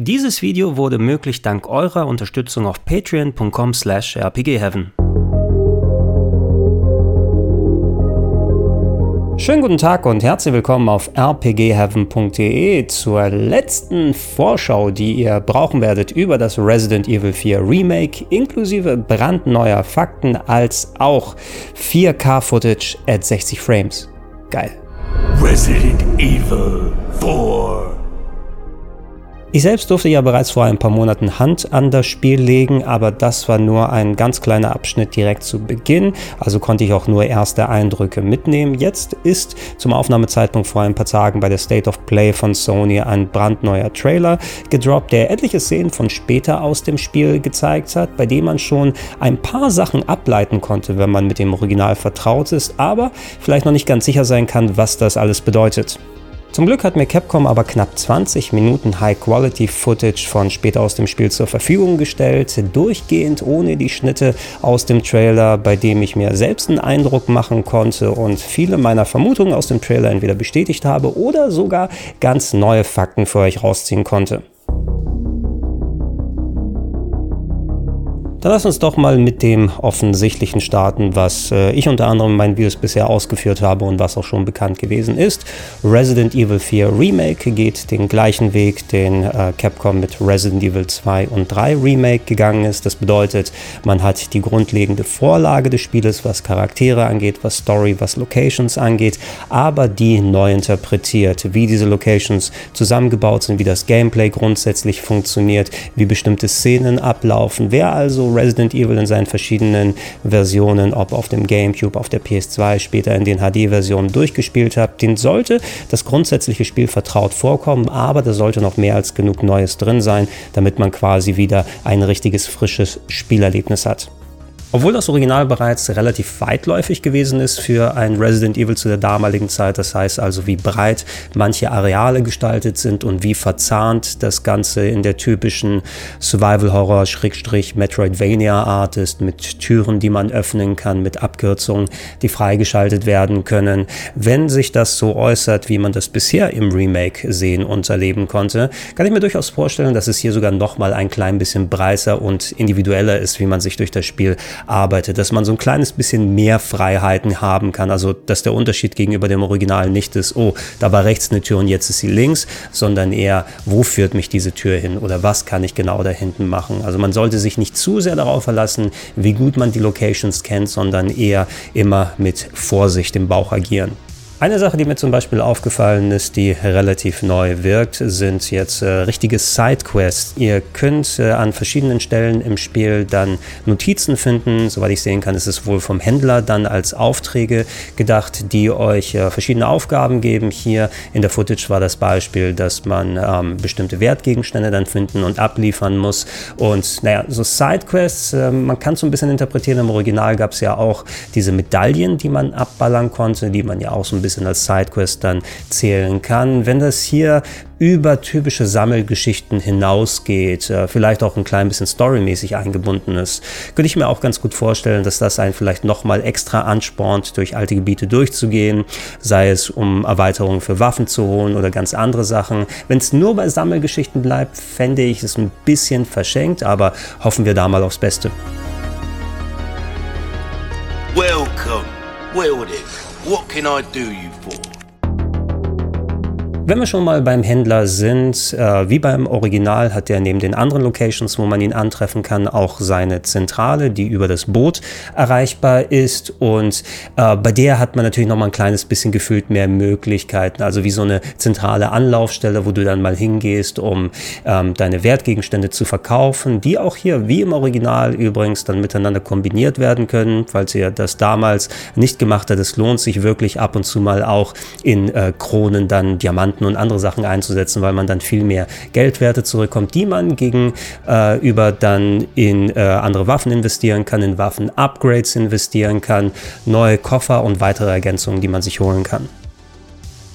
Dieses Video wurde möglich dank eurer Unterstützung auf patreon.com slash rpgheaven. Schönen guten Tag und herzlich willkommen auf rpgheaven.de zur letzten Vorschau, die ihr brauchen werdet über das Resident Evil 4 Remake inklusive brandneuer Fakten als auch 4K-Footage at 60 Frames. Geil. Resident Evil 4 ich selbst durfte ja bereits vor ein paar Monaten Hand an das Spiel legen, aber das war nur ein ganz kleiner Abschnitt direkt zu Beginn, also konnte ich auch nur erste Eindrücke mitnehmen. Jetzt ist zum Aufnahmezeitpunkt vor ein paar Tagen bei der State of Play von Sony ein brandneuer Trailer gedroppt, der etliche Szenen von später aus dem Spiel gezeigt hat, bei dem man schon ein paar Sachen ableiten konnte, wenn man mit dem Original vertraut ist, aber vielleicht noch nicht ganz sicher sein kann, was das alles bedeutet. Zum Glück hat mir Capcom aber knapp 20 Minuten High-Quality-Footage von später aus dem Spiel zur Verfügung gestellt, durchgehend ohne die Schnitte aus dem Trailer, bei dem ich mir selbst einen Eindruck machen konnte und viele meiner Vermutungen aus dem Trailer entweder bestätigt habe oder sogar ganz neue Fakten für euch rausziehen konnte. Dann lass uns doch mal mit dem Offensichtlichen starten, was äh, ich unter anderem in meinen Videos bisher ausgeführt habe und was auch schon bekannt gewesen ist. Resident Evil 4 Remake geht den gleichen Weg, den äh, Capcom mit Resident Evil 2 und 3 Remake gegangen ist. Das bedeutet, man hat die grundlegende Vorlage des Spieles, was Charaktere angeht, was Story, was Locations angeht, aber die neu interpretiert, wie diese Locations zusammengebaut sind, wie das Gameplay grundsätzlich funktioniert, wie bestimmte Szenen ablaufen, wer also Resident Evil in seinen verschiedenen Versionen, ob auf dem GameCube, auf der PS2, später in den HD-Versionen durchgespielt habt, den sollte das grundsätzliche Spiel vertraut vorkommen, aber da sollte noch mehr als genug Neues drin sein, damit man quasi wieder ein richtiges, frisches Spielerlebnis hat. Obwohl das Original bereits relativ weitläufig gewesen ist für ein Resident Evil zu der damaligen Zeit, das heißt also wie breit manche Areale gestaltet sind und wie verzahnt das Ganze in der typischen Survival-Horror-Metroidvania-Art ist, mit Türen, die man öffnen kann, mit Abkürzungen, die freigeschaltet werden können. Wenn sich das so äußert, wie man das bisher im Remake sehen und erleben konnte, kann ich mir durchaus vorstellen, dass es hier sogar nochmal ein klein bisschen breiter und individueller ist, wie man sich durch das Spiel arbeitet, dass man so ein kleines bisschen mehr Freiheiten haben kann. Also, dass der Unterschied gegenüber dem Original nicht ist, oh, da war rechts eine Tür und jetzt ist sie links, sondern eher, wo führt mich diese Tür hin oder was kann ich genau da hinten machen. Also, man sollte sich nicht zu sehr darauf verlassen, wie gut man die Locations kennt, sondern eher immer mit Vorsicht im Bauch agieren. Eine Sache, die mir zum Beispiel aufgefallen ist, die relativ neu wirkt, sind jetzt äh, richtige Sidequests. Ihr könnt äh, an verschiedenen Stellen im Spiel dann Notizen finden. Soweit ich sehen kann, ist es wohl vom Händler dann als Aufträge gedacht, die euch äh, verschiedene Aufgaben geben. Hier in der Footage war das Beispiel, dass man ähm, bestimmte Wertgegenstände dann finden und abliefern muss. Und naja, so Sidequests, äh, man kann so ein bisschen interpretieren. Im Original gab es ja auch diese Medaillen, die man abballern konnte, die man ja auch so ein bisschen bisschen als Sidequest dann zählen kann. Wenn das hier über typische Sammelgeschichten hinausgeht, äh, vielleicht auch ein klein bisschen storymäßig eingebunden ist, könnte ich mir auch ganz gut vorstellen, dass das einen vielleicht nochmal extra anspornt, durch alte Gebiete durchzugehen, sei es um Erweiterungen für Waffen zu holen oder ganz andere Sachen. Wenn es nur bei Sammelgeschichten bleibt, fände ich es ein bisschen verschenkt, aber hoffen wir da mal aufs Beste. Welcome, Wilden. What can I do you for? Wenn wir schon mal beim Händler sind, äh, wie beim Original hat er neben den anderen Locations, wo man ihn antreffen kann, auch seine Zentrale, die über das Boot erreichbar ist. Und äh, bei der hat man natürlich noch mal ein kleines bisschen gefühlt mehr Möglichkeiten. Also wie so eine zentrale Anlaufstelle, wo du dann mal hingehst, um ähm, deine Wertgegenstände zu verkaufen, die auch hier, wie im Original übrigens, dann miteinander kombiniert werden können. Falls ihr das damals nicht gemacht habt, es lohnt sich wirklich ab und zu mal auch in äh, Kronen dann Diamanten Diamanten und andere Sachen einzusetzen, weil man dann viel mehr Geldwerte zurückkommt, die man gegenüber äh, dann in äh, andere Waffen investieren kann, in Waffen-Upgrades investieren kann, neue Koffer und weitere Ergänzungen, die man sich holen kann.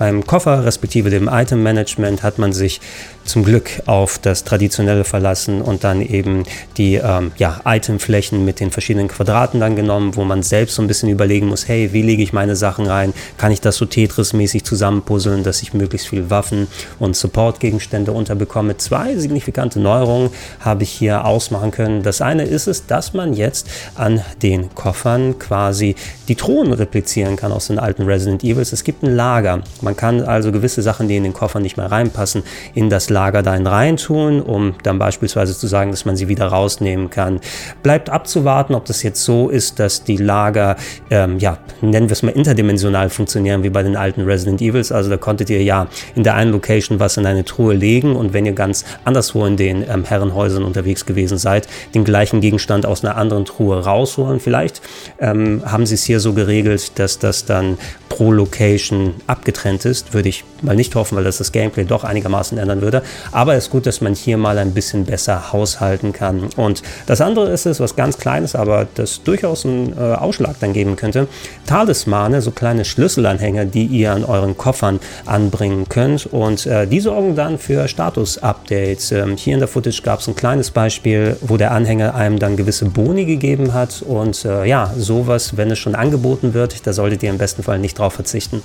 Beim Koffer respektive dem Item Management hat man sich zum Glück auf das Traditionelle verlassen und dann eben die ähm, ja, Itemflächen mit den verschiedenen Quadraten dann genommen, wo man selbst so ein bisschen überlegen muss, hey, wie lege ich meine Sachen rein? Kann ich das so Tetris-mäßig zusammenpuzzeln, dass ich möglichst viel Waffen und Support-Gegenstände unterbekomme? Zwei signifikante Neuerungen habe ich hier ausmachen können. Das eine ist es, dass man jetzt an den Koffern quasi die Thronen replizieren kann aus den alten Resident Evils. Es gibt ein Lager. Man kann also gewisse Sachen, die in den Koffer nicht mehr reinpassen, in das Lager da reintun, um dann beispielsweise zu sagen, dass man sie wieder rausnehmen kann. Bleibt abzuwarten, ob das jetzt so ist, dass die Lager, ähm, ja, nennen wir es mal interdimensional funktionieren, wie bei den alten Resident Evils. Also da konntet ihr ja in der einen Location was in eine Truhe legen und wenn ihr ganz anderswo in den ähm, Herrenhäusern unterwegs gewesen seid, den gleichen Gegenstand aus einer anderen Truhe rausholen. Vielleicht ähm, haben sie es hier so geregelt, dass das dann pro Location abgetrennt ist. Würde ich mal nicht hoffen, weil das das Gameplay doch einigermaßen ändern würde. Aber es ist gut, dass man hier mal ein bisschen besser haushalten kann. Und das andere ist es, was ganz Kleines, aber das durchaus einen äh, Ausschlag dann geben könnte. Talismane, so kleine Schlüsselanhänger, die ihr an euren Koffern anbringen könnt. Und äh, die sorgen dann für Status-Updates. Ähm, hier in der Footage gab es ein kleines Beispiel, wo der Anhänger einem dann gewisse Boni gegeben hat. Und äh, ja, sowas, wenn es schon angeboten wird, da solltet ihr im besten Fall nicht drauf verzichten.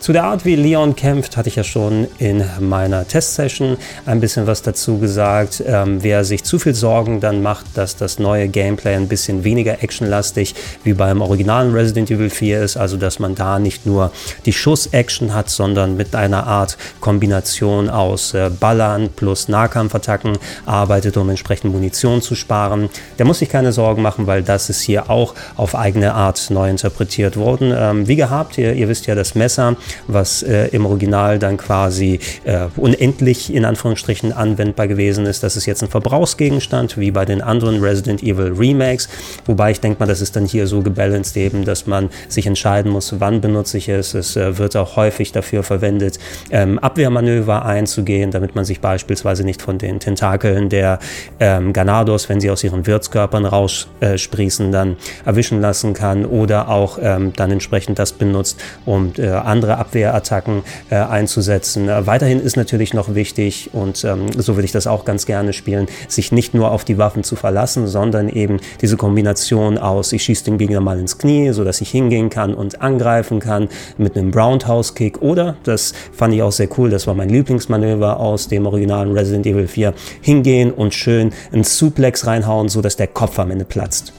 Zu der Art, wie Leon kämpft, hatte ich ja schon in meiner Testsession ein bisschen was dazu gesagt. Ähm, wer sich zu viel Sorgen dann macht, dass das neue Gameplay ein bisschen weniger actionlastig wie beim originalen Resident Evil 4 ist, also dass man da nicht nur die Schuss-Action hat, sondern mit einer Art Kombination aus äh, Ballern plus Nahkampfattacken arbeitet, um entsprechend Munition zu sparen, der muss sich keine Sorgen machen, weil das ist hier auch auf eigene Art neu interpretiert worden. Ähm, wie gehabt, ihr, ihr wisst ja, das Messer was äh, im Original dann quasi äh, unendlich in Anführungsstrichen anwendbar gewesen ist. Das ist jetzt ein Verbrauchsgegenstand, wie bei den anderen Resident Evil Remakes. Wobei ich denke mal, das ist dann hier so gebalanced eben, dass man sich entscheiden muss, wann benutze ich es. Es äh, wird auch häufig dafür verwendet, ähm, Abwehrmanöver einzugehen, damit man sich beispielsweise nicht von den Tentakeln der ähm, Ganados, wenn sie aus ihren Wirtskörpern raussprießen, äh, dann erwischen lassen kann oder auch ähm, dann entsprechend das benutzt, um äh, andere Abwehrattacken äh, einzusetzen. Äh, weiterhin ist natürlich noch wichtig, und ähm, so will ich das auch ganz gerne spielen, sich nicht nur auf die Waffen zu verlassen, sondern eben diese Kombination aus, ich schieße den Gegner mal ins Knie, sodass ich hingehen kann und angreifen kann mit einem Roundhouse-Kick oder, das fand ich auch sehr cool, das war mein Lieblingsmanöver aus dem originalen Resident Evil 4, hingehen und schön einen Suplex reinhauen, sodass der Kopf am Ende platzt.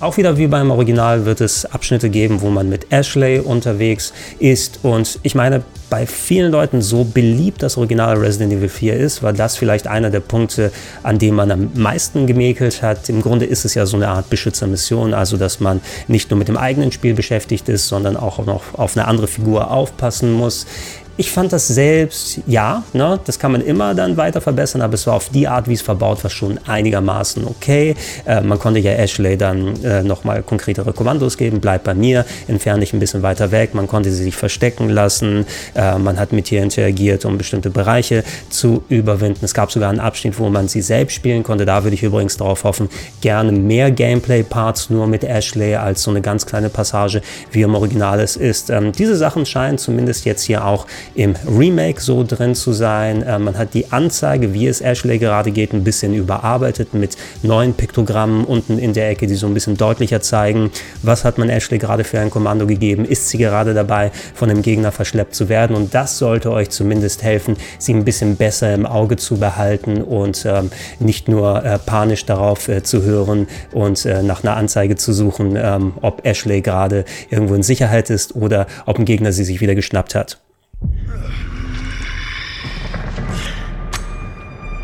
Auch wieder wie beim Original wird es Abschnitte geben, wo man mit Ashley unterwegs ist. Und ich meine, bei vielen Leuten so beliebt das Original Resident Evil 4 ist, war das vielleicht einer der Punkte, an dem man am meisten gemäkelt hat. Im Grunde ist es ja so eine Art Beschützermission, also dass man nicht nur mit dem eigenen Spiel beschäftigt ist, sondern auch noch auf eine andere Figur aufpassen muss. Ich fand das selbst, ja, ne, das kann man immer dann weiter verbessern, aber es war auf die Art, wie es verbaut war, schon einigermaßen okay. Äh, man konnte ja Ashley dann äh, nochmal konkretere Kommandos geben, bleib bei mir, entferne dich ein bisschen weiter weg. Man konnte sie sich verstecken lassen, äh, man hat mit ihr interagiert, um bestimmte Bereiche zu überwinden. Es gab sogar einen Abschnitt, wo man sie selbst spielen konnte. Da würde ich übrigens darauf hoffen, gerne mehr Gameplay-Parts nur mit Ashley als so eine ganz kleine Passage, wie im Original es ist. Ähm, diese Sachen scheinen zumindest jetzt hier auch im Remake so drin zu sein. Äh, man hat die Anzeige, wie es Ashley gerade geht, ein bisschen überarbeitet mit neuen Piktogrammen unten in der Ecke, die so ein bisschen deutlicher zeigen, was hat man Ashley gerade für ein Kommando gegeben, ist sie gerade dabei, von dem Gegner verschleppt zu werden und das sollte euch zumindest helfen, sie ein bisschen besser im Auge zu behalten und ähm, nicht nur äh, panisch darauf äh, zu hören und äh, nach einer Anzeige zu suchen, ähm, ob Ashley gerade irgendwo in Sicherheit ist oder ob ein Gegner sie sich wieder geschnappt hat.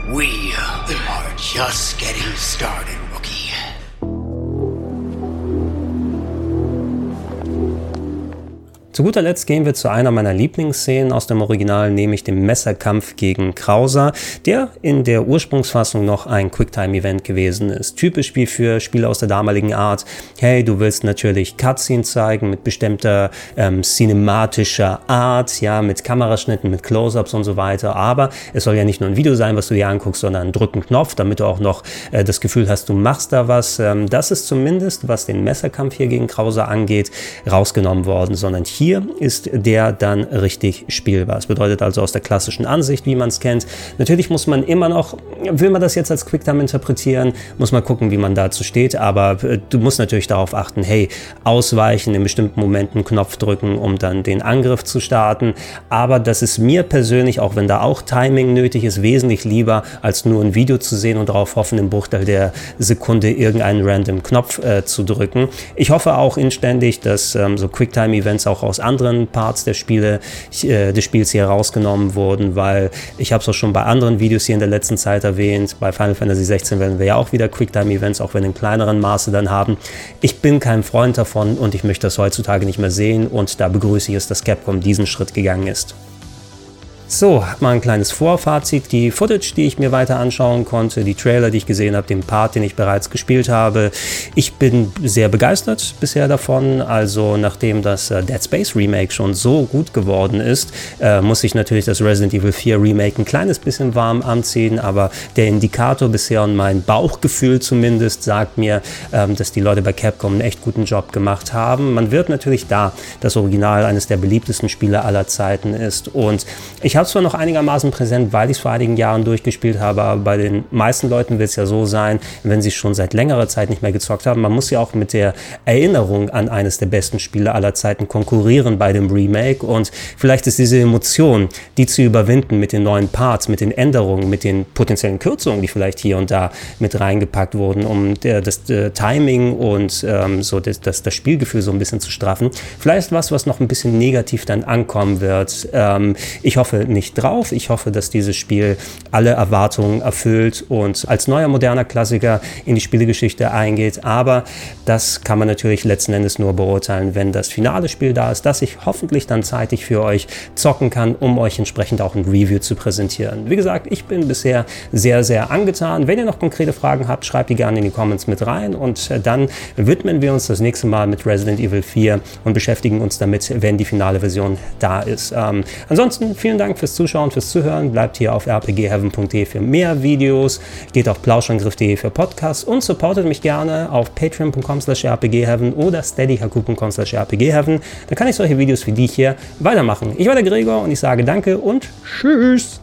We are just getting started. Zu guter Letzt gehen wir zu einer meiner Lieblingsszenen aus dem Original, nämlich dem Messerkampf gegen Krauser, der in der Ursprungsfassung noch ein Quicktime-Event gewesen ist. Typisch wie für Spiele aus der damaligen Art. Hey, du willst natürlich Cutscenes zeigen mit bestimmter ähm, cinematischer Art, ja, mit Kameraschnitten, mit Close-Ups und so weiter. Aber es soll ja nicht nur ein Video sein, was du dir anguckst, sondern drück einen Knopf, damit du auch noch äh, das Gefühl hast, du machst da was. Ähm, das ist zumindest, was den Messerkampf hier gegen Krauser angeht, rausgenommen worden, sondern hier hier ist der dann richtig spielbar. Das bedeutet also aus der klassischen Ansicht, wie man es kennt. Natürlich muss man immer noch, will man das jetzt als Quicktime interpretieren, muss man gucken, wie man dazu steht, aber äh, du musst natürlich darauf achten, hey, ausweichen, in bestimmten Momenten Knopf drücken, um dann den Angriff zu starten. Aber das ist mir persönlich, auch wenn da auch Timing nötig ist, wesentlich lieber, als nur ein Video zu sehen und darauf hoffen, im Bruchteil der Sekunde irgendeinen random Knopf äh, zu drücken. Ich hoffe auch inständig, dass ähm, so Quicktime-Events auch aus anderen Parts der Spiele, äh, des Spiels hier rausgenommen wurden, weil ich habe es auch schon bei anderen Videos hier in der letzten Zeit erwähnt. Bei Final Fantasy 16 werden wir ja auch wieder Quicktime-Events, auch wenn in kleineren Maße dann haben. Ich bin kein Freund davon und ich möchte das heutzutage nicht mehr sehen und da begrüße ich es, dass Capcom diesen Schritt gegangen ist. So, mal ein kleines Vorfazit. Die Footage, die ich mir weiter anschauen konnte, die Trailer, die ich gesehen habe, den Part, den ich bereits gespielt habe. Ich bin sehr begeistert bisher davon. Also nachdem das äh, Dead Space Remake schon so gut geworden ist, äh, muss ich natürlich das Resident Evil 4 Remake ein kleines bisschen warm anziehen. Aber der Indikator bisher und mein Bauchgefühl zumindest sagt mir, ähm, dass die Leute bei Capcom einen echt guten Job gemacht haben. Man wird natürlich da das Original eines der beliebtesten Spiele aller Zeiten ist. Und ich ich habe es zwar noch einigermaßen präsent, weil ich es vor einigen Jahren durchgespielt habe, aber bei den meisten Leuten wird es ja so sein, wenn sie schon seit längerer Zeit nicht mehr gezockt haben. Man muss ja auch mit der Erinnerung an eines der besten Spiele aller Zeiten konkurrieren bei dem Remake und vielleicht ist diese Emotion, die zu überwinden mit den neuen Parts, mit den Änderungen, mit den potenziellen Kürzungen, die vielleicht hier und da mit reingepackt wurden, um der, das, das äh, Timing und ähm, so das, das, das Spielgefühl so ein bisschen zu straffen. Vielleicht was, was noch ein bisschen negativ dann ankommen wird. Ähm, ich hoffe nicht drauf. Ich hoffe, dass dieses Spiel alle Erwartungen erfüllt und als neuer moderner Klassiker in die Spielegeschichte eingeht. Aber das kann man natürlich letzten Endes nur beurteilen, wenn das finale Spiel da ist, das ich hoffentlich dann zeitig für euch zocken kann, um euch entsprechend auch ein Review zu präsentieren. Wie gesagt, ich bin bisher sehr, sehr angetan. Wenn ihr noch konkrete Fragen habt, schreibt die gerne in die Comments mit rein und äh, dann widmen wir uns das nächste Mal mit Resident Evil 4 und beschäftigen uns damit, wenn die finale Version da ist. Ähm, ansonsten vielen Dank fürs Zuschauen, fürs Zuhören. Bleibt hier auf rpgheaven.de für mehr Videos. Geht auf plauschangriff.de für Podcasts und supportet mich gerne auf patreon.com slash rpgheaven oder steadyhaku.com slash rpgheaven. Dann kann ich solche Videos wie die hier weitermachen. Ich war der Gregor und ich sage danke und tschüss.